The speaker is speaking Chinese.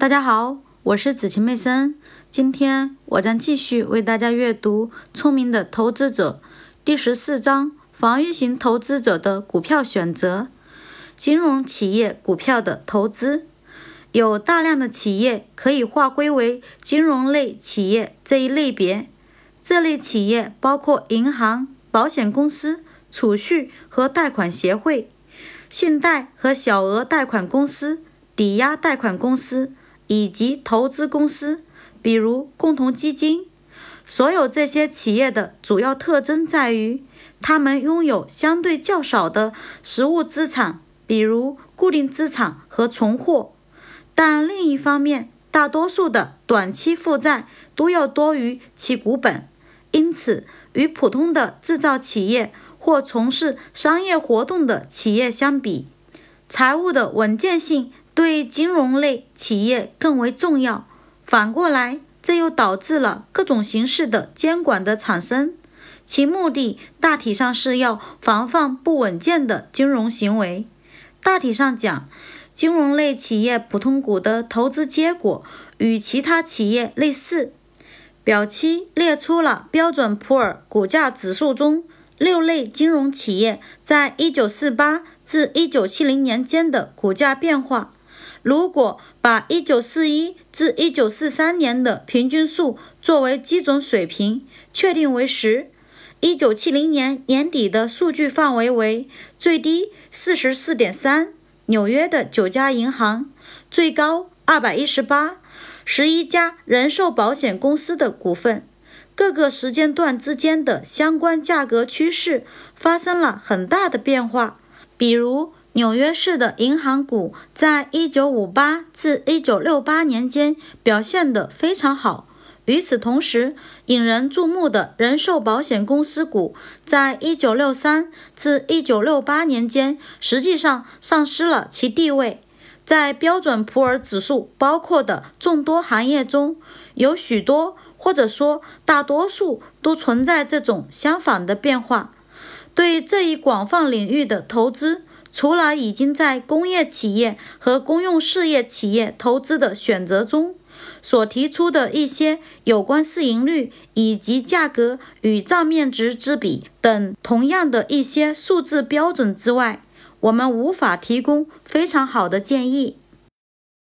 大家好，我是子晴妹森。今天我将继续为大家阅读《聪明的投资者》第十四章：防御型投资者的股票选择。金融企业股票的投资，有大量的企业可以划归为金融类企业这一类别。这类企业包括银行、保险公司、储蓄和贷款协会、信贷和小额贷款公司、抵押贷款公司。以及投资公司，比如共同基金。所有这些企业的主要特征在于，他们拥有相对较少的实物资产，比如固定资产和存货。但另一方面，大多数的短期负债都要多于其股本。因此，与普通的制造企业或从事商业活动的企业相比，财务的稳健性。对金融类企业更为重要。反过来，这又导致了各种形式的监管的产生，其目的大体上是要防范不稳健的金融行为。大体上讲，金融类企业普通股的投资结果与其他企业类似。表七列出了标准普尔股价指数中六类金融企业在1948至1970年间的股价变化。如果把1941至1943年的平均数作为基准水平，确定为十，1970年年底的数据范围为最低44.3，纽约的九家银行，最高218，十一家人寿保险公司的股份，各个时间段之间的相关价格趋势发生了很大的变化，比如。纽约市的银行股在1958至1968年间表现得非常好。与此同时，引人注目的人寿保险公司股在1963至1968年间实际上丧失了其地位。在标准普尔指数包括的众多行业中，有许多或者说大多数都存在这种相反的变化。对这一广泛领域的投资。除了已经在工业企业和公用事业企业投资的选择中所提出的一些有关市盈率以及价格与账面值之比等同样的一些数字标准之外，我们无法提供非常好的建议。